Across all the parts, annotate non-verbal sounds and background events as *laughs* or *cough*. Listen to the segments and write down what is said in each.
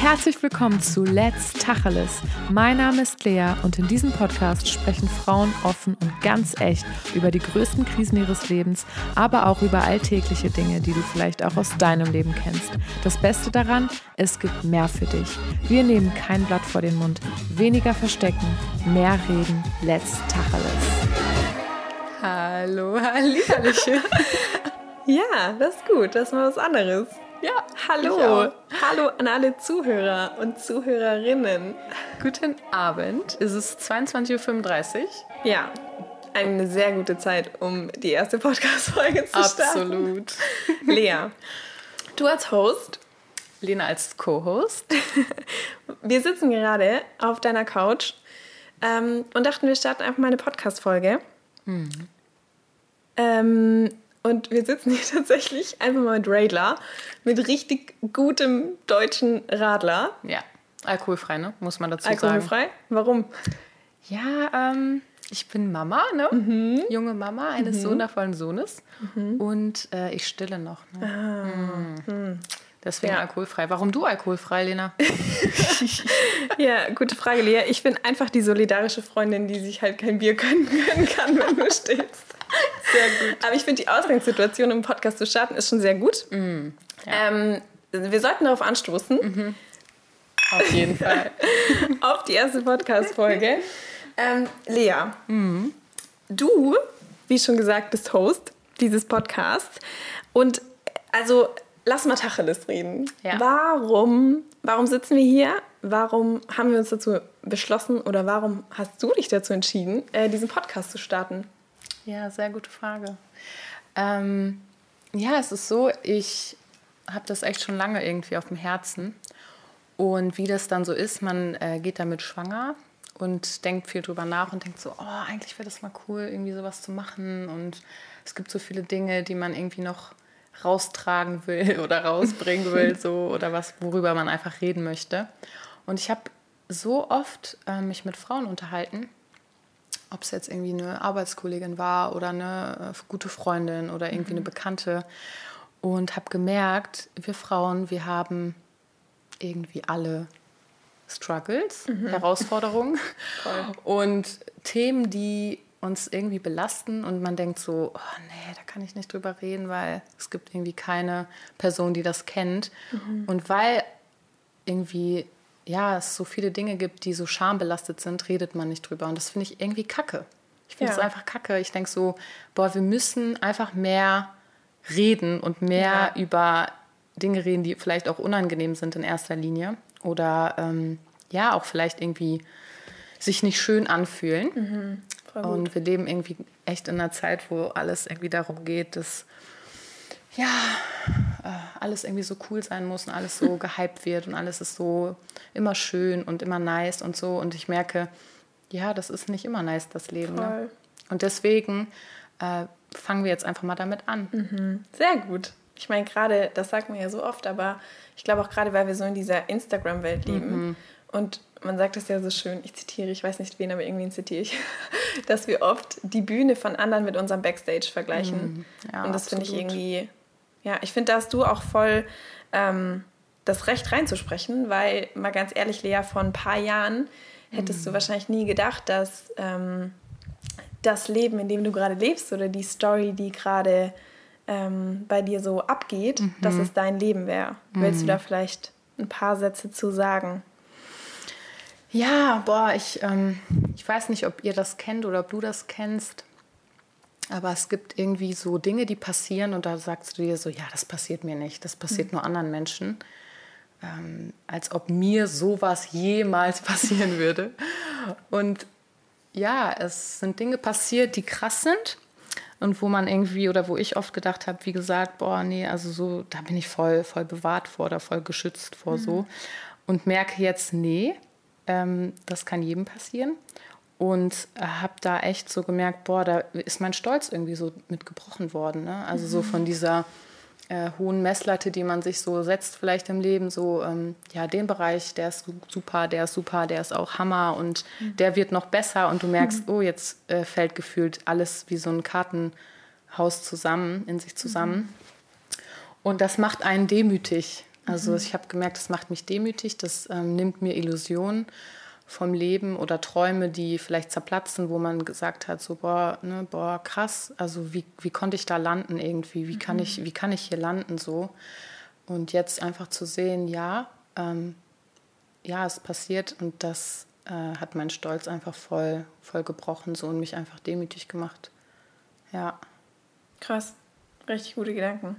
Herzlich willkommen zu Let's Tacheles. Mein Name ist Lea und in diesem Podcast sprechen Frauen offen und ganz echt über die größten Krisen ihres Lebens, aber auch über alltägliche Dinge, die du vielleicht auch aus deinem Leben kennst. Das Beste daran, es gibt mehr für dich. Wir nehmen kein Blatt vor den Mund, weniger verstecken, mehr reden. Let's Tacheles. Hallo, Hallihalliche. *laughs* ja, das ist gut, das ist mal was anderes. Ja, hallo. Hallo an alle Zuhörer und Zuhörerinnen. Guten Abend. Es ist 22.35 Uhr. Ja, eine sehr gute Zeit, um die erste Podcast-Folge zu starten. Absolut. *laughs* Lea, du als Host. Lena als Co-Host. *laughs* Wir sitzen gerade auf deiner Couch ähm, und dachten, wir starten einfach mal eine Podcast-Folge. Mhm. Ähm, und wir sitzen hier *laughs* tatsächlich einfach mal mit Radler, mit richtig gutem deutschen Radler. Ja, alkoholfrei, ne? Muss man dazu alkoholfrei? sagen. Alkoholfrei? Warum? Ja, ähm, ich bin Mama, ne? Mhm. Junge Mama eines mhm. wundervollen Sohnes. Mhm. Und äh, ich stille noch. Ne? Ah. Mhm. Hm. Deswegen ja. alkoholfrei. Warum du alkoholfrei, Lena? *laughs* *laughs* ja, gute Frage, Lea. Ich bin einfach die solidarische Freundin, die sich halt kein Bier gönnen kann, wenn du stehst. Sehr gut. Aber ich finde, die Ausgangssituation im Podcast zu starten ist schon sehr gut. Mm, ja. ähm, wir sollten darauf anstoßen. Mhm. Auf jeden Fall. *laughs* auf die erste Podcast-Folge. Ähm, Lea, mhm. du, wie schon gesagt, bist Host dieses Podcasts. Und also, lass mal Tacheles reden. Ja. Warum, warum sitzen wir hier? Warum haben wir uns dazu beschlossen oder warum hast du dich dazu entschieden, äh, diesen Podcast zu starten? Ja, sehr gute Frage. Ähm, ja, es ist so, ich habe das echt schon lange irgendwie auf dem Herzen. Und wie das dann so ist, man äh, geht damit schwanger und denkt viel drüber nach und denkt so, oh, eigentlich wäre das mal cool, irgendwie sowas zu machen. Und es gibt so viele Dinge, die man irgendwie noch raustragen will *laughs* oder rausbringen *laughs* will, so oder was, worüber man einfach reden möchte. Und ich habe so oft äh, mich mit Frauen unterhalten, ob es jetzt irgendwie eine Arbeitskollegin war oder eine äh, gute Freundin oder irgendwie mhm. eine Bekannte und habe gemerkt, wir Frauen, wir haben irgendwie alle Struggles, mhm. Herausforderungen *laughs* und Themen, die uns irgendwie belasten und man denkt so, oh nee, da kann ich nicht drüber reden, weil es gibt irgendwie keine Person, die das kennt. Mhm. Und weil irgendwie ja, es so viele Dinge gibt, die so schambelastet sind, redet man nicht drüber. Und das finde ich irgendwie kacke. Ich finde es ja. einfach kacke. Ich denke so, boah, wir müssen einfach mehr reden und mehr ja. über Dinge reden, die vielleicht auch unangenehm sind in erster Linie. Oder ähm, ja, auch vielleicht irgendwie sich nicht schön anfühlen. Mhm, und wir leben irgendwie echt in einer Zeit, wo alles irgendwie darum geht, dass ja, alles irgendwie so cool sein muss und alles so *laughs* gehypt wird und alles ist so immer schön und immer nice und so. Und ich merke, ja, das ist nicht immer nice, das Leben. Ne? Und deswegen äh, fangen wir jetzt einfach mal damit an. Mhm. Sehr gut. Ich meine, gerade, das sagt man ja so oft, aber ich glaube auch gerade, weil wir so in dieser Instagram-Welt leben mhm. und man sagt es ja so schön, ich zitiere, ich weiß nicht wen, aber irgendwie zitiere ich, *laughs* dass wir oft die Bühne von anderen mit unserem Backstage vergleichen. Mhm. Ja, und das finde ich irgendwie ja, ich finde, da hast du auch voll ähm, das Recht reinzusprechen, weil, mal ganz ehrlich, Lea, vor ein paar Jahren hättest mhm. du wahrscheinlich nie gedacht, dass ähm, das Leben, in dem du gerade lebst oder die Story, die gerade ähm, bei dir so abgeht, mhm. dass es dein Leben wäre. Mhm. Willst du da vielleicht ein paar Sätze zu sagen? Ja, boah, ich, ähm, ich weiß nicht, ob ihr das kennt oder ob du das kennst. Aber es gibt irgendwie so Dinge, die passieren und da sagst du dir so, ja, das passiert mir nicht, das passiert mhm. nur anderen Menschen. Ähm, als ob mir sowas jemals *laughs* passieren würde. Und ja, es sind Dinge passiert, die krass sind und wo man irgendwie oder wo ich oft gedacht habe, wie gesagt, boah, nee, also so, da bin ich voll, voll bewahrt vor oder voll geschützt vor mhm. so und merke jetzt, nee, ähm, das kann jedem passieren und habe da echt so gemerkt, boah, da ist mein Stolz irgendwie so mitgebrochen worden. Ne? Also so von dieser äh, hohen Messlatte, die man sich so setzt vielleicht im Leben, so, ähm, ja, den Bereich, der ist super, der ist super, der ist auch Hammer und mhm. der wird noch besser und du merkst, mhm. oh, jetzt äh, fällt gefühlt alles wie so ein Kartenhaus zusammen, in sich zusammen. Mhm. Und das macht einen demütig, Also mhm. ich habe gemerkt, das macht mich demütig, das ähm, nimmt mir Illusionen vom Leben oder Träume, die vielleicht zerplatzen, wo man gesagt hat, so boah, ne, boah, krass, also wie, wie konnte ich da landen irgendwie, wie kann, mhm. ich, wie kann ich hier landen so. Und jetzt einfach zu sehen, ja, ähm, ja, es passiert und das äh, hat meinen Stolz einfach voll, voll gebrochen so und mich einfach demütig gemacht. Ja. Krass, richtig gute Gedanken.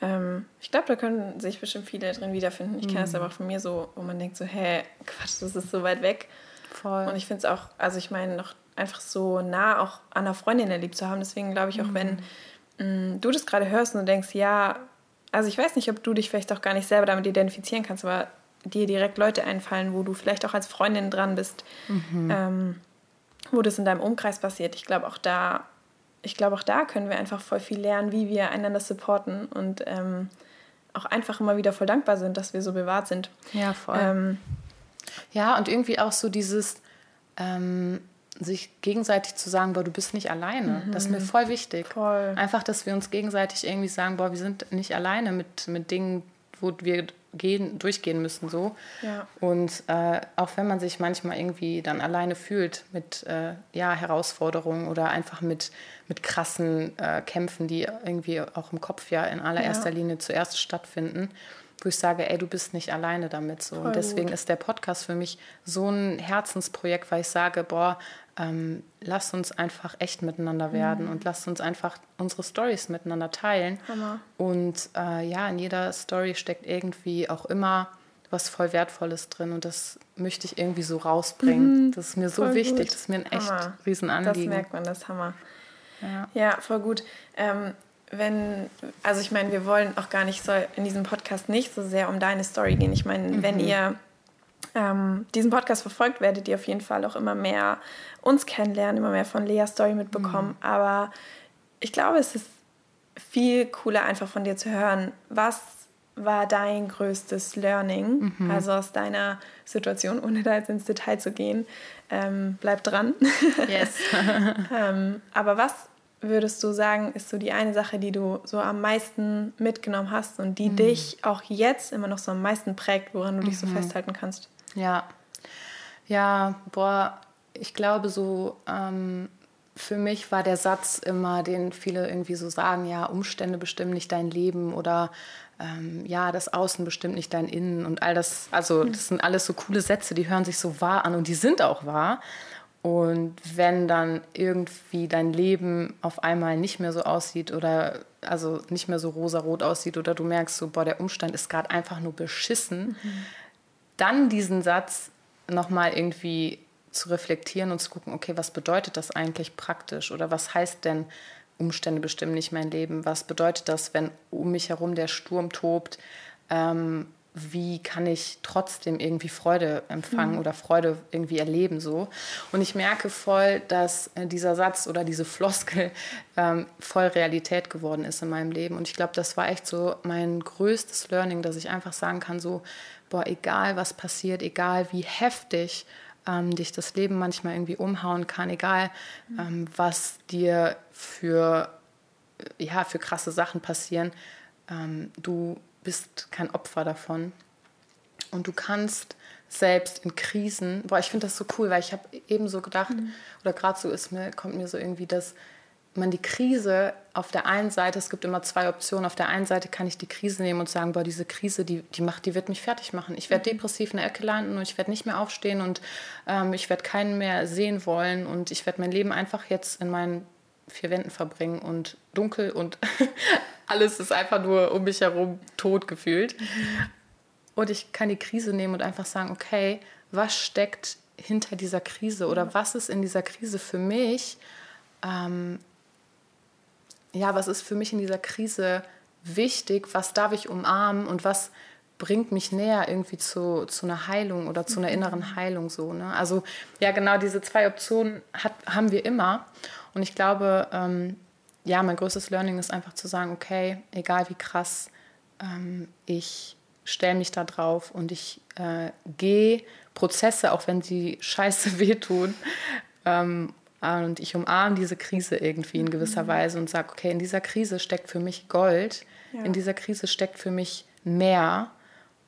Ähm, ich glaube, da können sich bestimmt viele drin wiederfinden. Ich kenne es mhm. aber auch von mir so, wo man denkt so, hä, Quatsch, das ist so weit weg. Voll. Und ich finde es auch, also ich meine, noch einfach so nah auch an einer Freundin erlebt zu haben. Deswegen glaube ich auch, mhm. wenn mh, mm, du das gerade hörst und du denkst, ja, also ich weiß nicht, ob du dich vielleicht auch gar nicht selber damit identifizieren kannst, aber dir direkt Leute einfallen, wo du vielleicht auch als Freundin dran bist, mhm. ähm, wo das in deinem Umkreis passiert. Ich glaube auch da ich glaube, auch da können wir einfach voll viel lernen, wie wir einander supporten und ähm, auch einfach immer wieder voll dankbar sind, dass wir so bewahrt sind. Ja, voll. Ähm, ja, und irgendwie auch so dieses, ähm, sich gegenseitig zu sagen, boah, du bist nicht alleine. Mhm. Das ist mir voll wichtig. Voll. Einfach, dass wir uns gegenseitig irgendwie sagen, boah, wir sind nicht alleine mit, mit Dingen, wo wir gehen, durchgehen müssen so. Ja. Und äh, auch wenn man sich manchmal irgendwie dann alleine fühlt mit äh, ja, Herausforderungen oder einfach mit, mit krassen äh, Kämpfen, die irgendwie auch im Kopf ja in allererster ja. Linie zuerst stattfinden, wo ich sage, ey, du bist nicht alleine damit so. Voll und deswegen gut. ist der Podcast für mich so ein Herzensprojekt, weil ich sage, boah, ähm, lasst uns einfach echt miteinander werden mhm. und lasst uns einfach unsere Stories miteinander teilen. Hammer. Und äh, ja, in jeder Story steckt irgendwie auch immer was voll Wertvolles drin und das möchte ich irgendwie so rausbringen. Mhm. Das ist mir so voll wichtig, gut. das ist mir ein echt Hammer. Riesenanliegen. Das merkt man, das ist Hammer. Ja, ja voll gut. Ähm, wenn, also ich meine, wir wollen auch gar nicht so in diesem Podcast nicht so sehr um deine Story gehen. Ich meine, mhm. wenn ihr ähm, diesen Podcast verfolgt, werdet ihr auf jeden Fall auch immer mehr uns kennenlernen, immer mehr von Leas Story mitbekommen. Mhm. Aber ich glaube, es ist viel cooler, einfach von dir zu hören, was war dein größtes Learning, mhm. also aus deiner Situation, ohne da jetzt ins Detail zu gehen. Ähm, bleib dran. Yes. *laughs* ähm, aber was würdest du sagen, ist so die eine Sache, die du so am meisten mitgenommen hast und die mhm. dich auch jetzt immer noch so am meisten prägt, woran du dich so mhm. festhalten kannst? Ja, ja, boah, ich glaube so, ähm, für mich war der Satz immer, den viele irgendwie so sagen, ja, Umstände bestimmen nicht dein Leben oder ähm, ja, das Außen bestimmt nicht dein Innen und all das, also hm. das sind alles so coole Sätze, die hören sich so wahr an und die sind auch wahr. Und wenn dann irgendwie dein Leben auf einmal nicht mehr so aussieht oder also nicht mehr so rosarot aussieht oder du merkst so, boah, der Umstand ist gerade einfach nur beschissen, mhm dann diesen Satz nochmal irgendwie zu reflektieren und zu gucken, okay, was bedeutet das eigentlich praktisch? Oder was heißt denn, Umstände bestimmen nicht mein Leben, was bedeutet das, wenn um mich herum der Sturm tobt, ähm, wie kann ich trotzdem irgendwie Freude empfangen mhm. oder Freude irgendwie erleben so. Und ich merke voll, dass äh, dieser Satz oder diese Floskel *laughs* ähm, voll Realität geworden ist in meinem Leben. Und ich glaube, das war echt so mein größtes Learning, dass ich einfach sagen kann, so, boah, egal was passiert, egal wie heftig ähm, dich das Leben manchmal irgendwie umhauen kann, egal ähm, was dir für, ja, für krasse Sachen passieren, ähm, du bist kein Opfer davon. Und du kannst selbst in Krisen, boah, ich finde das so cool, weil ich habe eben so gedacht, mhm. oder gerade so ist mir, kommt mir so irgendwie das, man die Krise auf der einen Seite, es gibt immer zwei Optionen. Auf der einen Seite kann ich die Krise nehmen und sagen, boah, diese Krise, die, die macht, die wird mich fertig machen. Ich werde mhm. depressiv in der Ecke landen und ich werde nicht mehr aufstehen und ähm, ich werde keinen mehr sehen wollen und ich werde mein Leben einfach jetzt in meinen vier Wänden verbringen und dunkel und *laughs* alles ist einfach nur um mich herum tot gefühlt. Und ich kann die Krise nehmen und einfach sagen, okay, was steckt hinter dieser Krise oder was ist in dieser Krise für mich? Ähm, ja, was ist für mich in dieser Krise wichtig, was darf ich umarmen und was bringt mich näher irgendwie zu, zu einer Heilung oder zu einer mhm. inneren Heilung so. Ne? Also ja, genau diese zwei Optionen hat, haben wir immer. Und ich glaube, ähm, ja, mein größtes Learning ist einfach zu sagen, okay, egal wie krass, ähm, ich stelle mich da drauf und ich äh, gehe Prozesse, auch wenn sie *laughs* scheiße wehtun, ähm, und ich umarme diese Krise irgendwie in gewisser mhm. Weise und sage, okay, in dieser Krise steckt für mich Gold, ja. in dieser Krise steckt für mich mehr.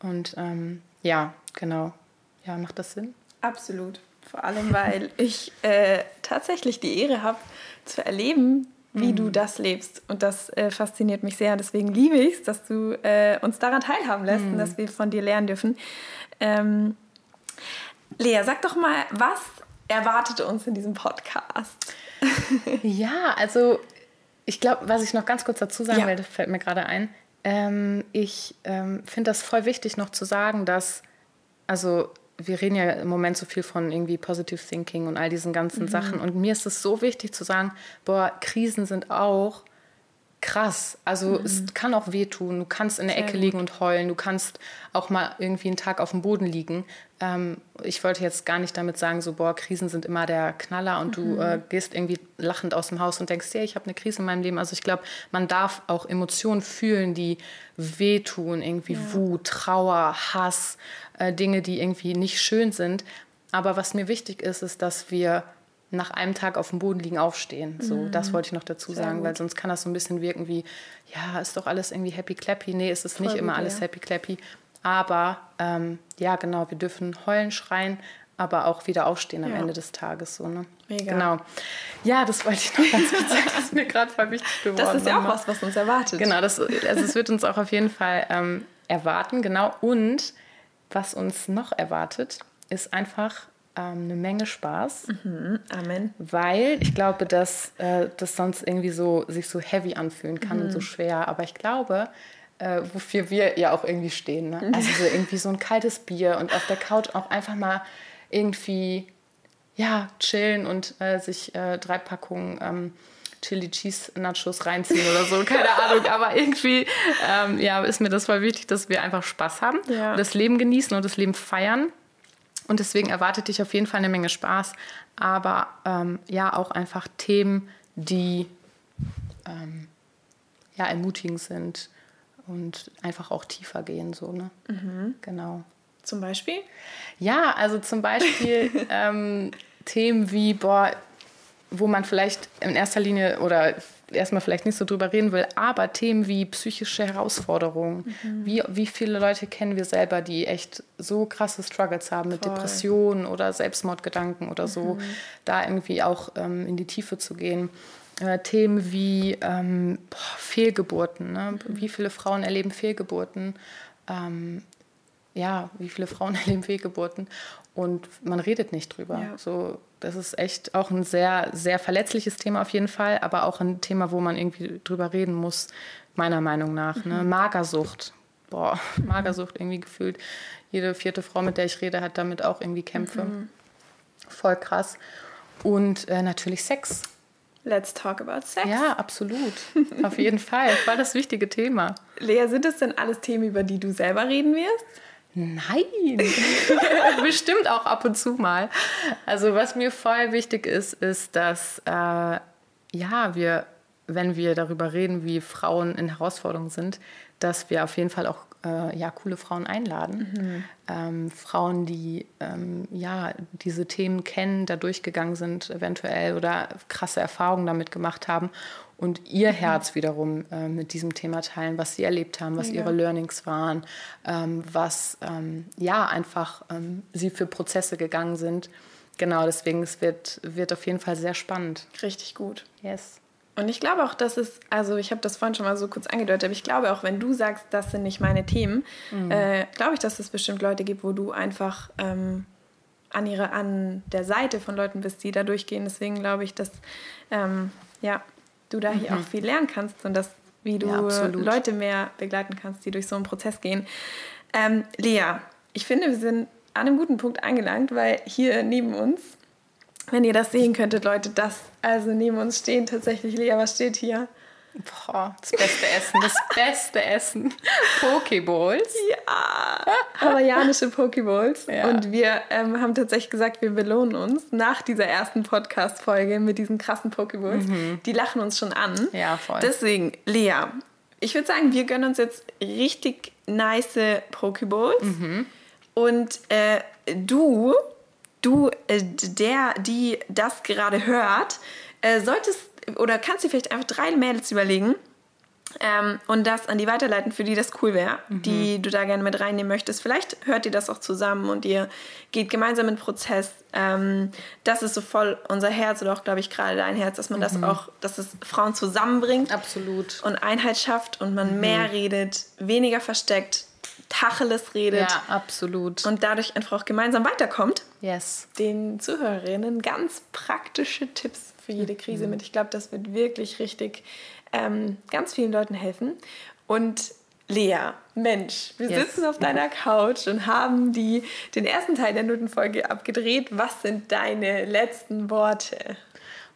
Und ähm, ja, genau. Ja, macht das Sinn? Absolut. Vor allem, weil ich äh, tatsächlich die Ehre habe, zu erleben, wie mhm. du das lebst. Und das äh, fasziniert mich sehr. Deswegen liebe ich es, dass du äh, uns daran teilhaben lässt mhm. und dass wir von dir lernen dürfen. Ähm, Lea, sag doch mal, was erwartet uns in diesem Podcast? *laughs* ja, also ich glaube, was ich noch ganz kurz dazu sagen ja. will, das fällt mir gerade ein. Ähm, ich ähm, finde das voll wichtig noch zu sagen, dass, also wir reden ja im Moment so viel von irgendwie Positive Thinking und all diesen ganzen mhm. Sachen. Und mir ist es so wichtig zu sagen, boah, Krisen sind auch krass. Also mhm. es kann auch wehtun. Du kannst in der Ecke liegen und heulen. Du kannst auch mal irgendwie einen Tag auf dem Boden liegen. Ähm, ich wollte jetzt gar nicht damit sagen, so, boah, Krisen sind immer der Knaller und mhm. du äh, gehst irgendwie lachend aus dem Haus und denkst, ja, ich habe eine Krise in meinem Leben. Also ich glaube, man darf auch Emotionen fühlen, die wehtun, irgendwie ja. Wut, Trauer, Hass, äh, Dinge, die irgendwie nicht schön sind. Aber was mir wichtig ist, ist, dass wir nach einem Tag auf dem Boden liegen aufstehen. So, mhm. das wollte ich noch dazu Sehr sagen, gut. weil sonst kann das so ein bisschen wirken wie, ja, ist doch alles irgendwie happy clappy. Nee, es ist Voll nicht gut, immer alles ja. happy clappy. Aber ähm, ja, genau, wir dürfen heulen, schreien, aber auch wieder aufstehen am ja. Ende des Tages. So, ne? Mega. Genau. Ja, das wollte ich noch ganz kurz sagen. Das ist mir gerade voll wichtig *laughs* geworden. Das ist ja auch was, was uns erwartet. Genau, das, also es wird uns auch auf jeden Fall ähm, erwarten, genau. Und was uns noch erwartet, ist einfach ähm, eine Menge Spaß. Mhm, Amen. Weil ich glaube, dass äh, das sonst irgendwie so sich so heavy anfühlen kann mhm. und so mhm. schwer. Aber ich glaube, äh, wofür wir ja auch irgendwie stehen. Ne? Also so irgendwie so ein kaltes Bier und auf der Couch auch einfach mal irgendwie ja, chillen und äh, sich äh, drei Packungen ähm, Chili Cheese Nachos reinziehen oder so, keine *laughs* Ahnung. Aber irgendwie ähm, ja, ist mir das voll wichtig, dass wir einfach Spaß haben, ja. das Leben genießen und das Leben feiern. Und deswegen erwartet dich auf jeden Fall eine Menge Spaß, aber ähm, ja auch einfach Themen, die ähm, ja ermutigend sind und einfach auch tiefer gehen so ne? Mhm. genau. Zum Beispiel? Ja also zum Beispiel *laughs* ähm, Themen wie boah wo man vielleicht in erster Linie oder erstmal vielleicht nicht so drüber reden will, aber Themen wie psychische Herausforderungen, mhm. wie, wie viele Leute kennen wir selber, die echt so krasse Struggles haben mit Voll. Depressionen oder Selbstmordgedanken oder so, mhm. da irgendwie auch ähm, in die Tiefe zu gehen. Äh, Themen wie ähm, boah, Fehlgeburten, ne? mhm. wie viele Frauen erleben Fehlgeburten, ähm, ja, wie viele Frauen *laughs* erleben Fehlgeburten und man redet nicht drüber. Ja. So, das ist echt auch ein sehr, sehr verletzliches Thema auf jeden Fall, aber auch ein Thema, wo man irgendwie drüber reden muss, meiner Meinung nach. Ne? Mhm. Magersucht. Boah. *laughs* Magersucht irgendwie gefühlt. Jede vierte Frau, mit der ich rede, hat damit auch irgendwie Kämpfe. Mhm. Voll krass. Und äh, natürlich Sex. Let's talk about Sex. Ja, absolut. Auf jeden Fall. Voll das wichtige Thema. Lea, sind das denn alles Themen, über die du selber reden wirst? Nein, *laughs* bestimmt auch ab und zu mal. Also was mir voll wichtig ist, ist, dass äh, ja wir, wenn wir darüber reden, wie Frauen in Herausforderungen sind, dass wir auf jeden Fall auch äh, ja coole Frauen einladen, mhm. ähm, Frauen, die ähm, ja diese Themen kennen, da durchgegangen sind eventuell oder krasse Erfahrungen damit gemacht haben und ihr mhm. Herz wiederum äh, mit diesem Thema teilen, was sie erlebt haben, was ja. ihre Learnings waren, ähm, was ähm, ja einfach ähm, sie für Prozesse gegangen sind. Genau, deswegen es wird wird auf jeden Fall sehr spannend. Richtig gut. Yes. Und ich glaube auch, dass es, also ich habe das vorhin schon mal so kurz angedeutet, aber ich glaube auch, wenn du sagst, das sind nicht meine Themen, mhm. äh, glaube ich, dass es bestimmt Leute gibt, wo du einfach ähm, an, ihre, an der Seite von Leuten bist, die da durchgehen. Deswegen glaube ich, dass ähm, ja, du da hier mhm. auch viel lernen kannst und dass, wie du ja, Leute mehr begleiten kannst, die durch so einen Prozess gehen. Ähm, Lea, ich finde, wir sind an einem guten Punkt angelangt, weil hier neben uns, wenn ihr das sehen könntet, Leute, das, also neben uns stehen tatsächlich, Lea, was steht hier? Boah, das beste Essen, das *laughs* beste Essen. Pokeballs. Ja, hawaiianische Pokeballs. Ja. Und wir ähm, haben tatsächlich gesagt, wir belohnen uns nach dieser ersten Podcast-Folge mit diesen krassen Pokeballs. Mhm. Die lachen uns schon an. Ja, voll. Deswegen, Lea, ich würde sagen, wir gönnen uns jetzt richtig nice Pokeballs. Mhm. Und äh, du, du, äh, der, die das gerade hört, äh, solltest oder kannst du vielleicht einfach drei Mädels überlegen, ähm, und das an die weiterleiten, für die das cool wäre, mhm. die du da gerne mit reinnehmen möchtest. Vielleicht hört ihr das auch zusammen und ihr geht gemeinsam in den Prozess. Ähm, das ist so voll unser Herz oder auch, glaube ich, gerade dein Herz, dass man mhm. das auch, dass es Frauen zusammenbringt. Absolut. Und Einheit schafft und man mhm. mehr redet, weniger versteckt, Tacheles redet. Ja, absolut. Und dadurch einfach auch gemeinsam weiterkommt. Yes. Den Zuhörerinnen ganz praktische Tipps für jede Krise mhm. mit. Ich glaube, das wird wirklich richtig ähm, ganz vielen Leuten helfen. Und Lea, Mensch, wir yes. sitzen auf deiner Couch und haben die, den ersten Teil der Notenfolge abgedreht. Was sind deine letzten Worte?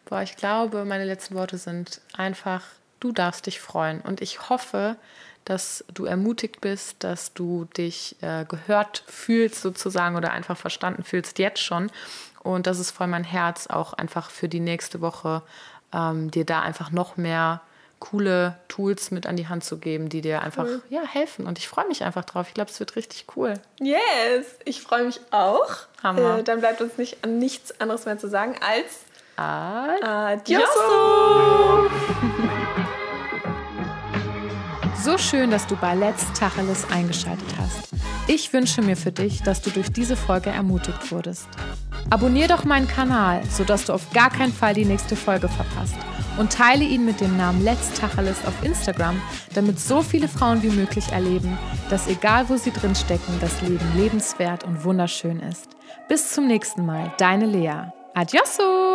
Boah, ich glaube, meine letzten Worte sind einfach, du darfst dich freuen. Und ich hoffe, dass du ermutigt bist, dass du dich äh, gehört fühlst sozusagen oder einfach verstanden fühlst jetzt schon. Und das ist voll mein Herz, auch einfach für die nächste Woche ähm, dir da einfach noch mehr coole Tools mit an die Hand zu geben, die dir einfach cool. ja, helfen. Und ich freue mich einfach drauf. Ich glaube, es wird richtig cool. Yes, ich freue mich auch. Hammer. Äh, dann bleibt uns nicht an nichts anderes mehr zu sagen als Adioso! So schön, dass du bei Let's Tacheles eingeschaltet hast. Ich wünsche mir für dich, dass du durch diese Folge ermutigt wurdest. Abonnier doch meinen Kanal, sodass du auf gar keinen Fall die nächste Folge verpasst und teile ihn mit dem Namen Let's Tacheles auf Instagram, damit so viele Frauen wie möglich erleben, dass egal wo sie drin stecken, das Leben lebenswert und wunderschön ist. Bis zum nächsten Mal, deine Lea. Adiosso!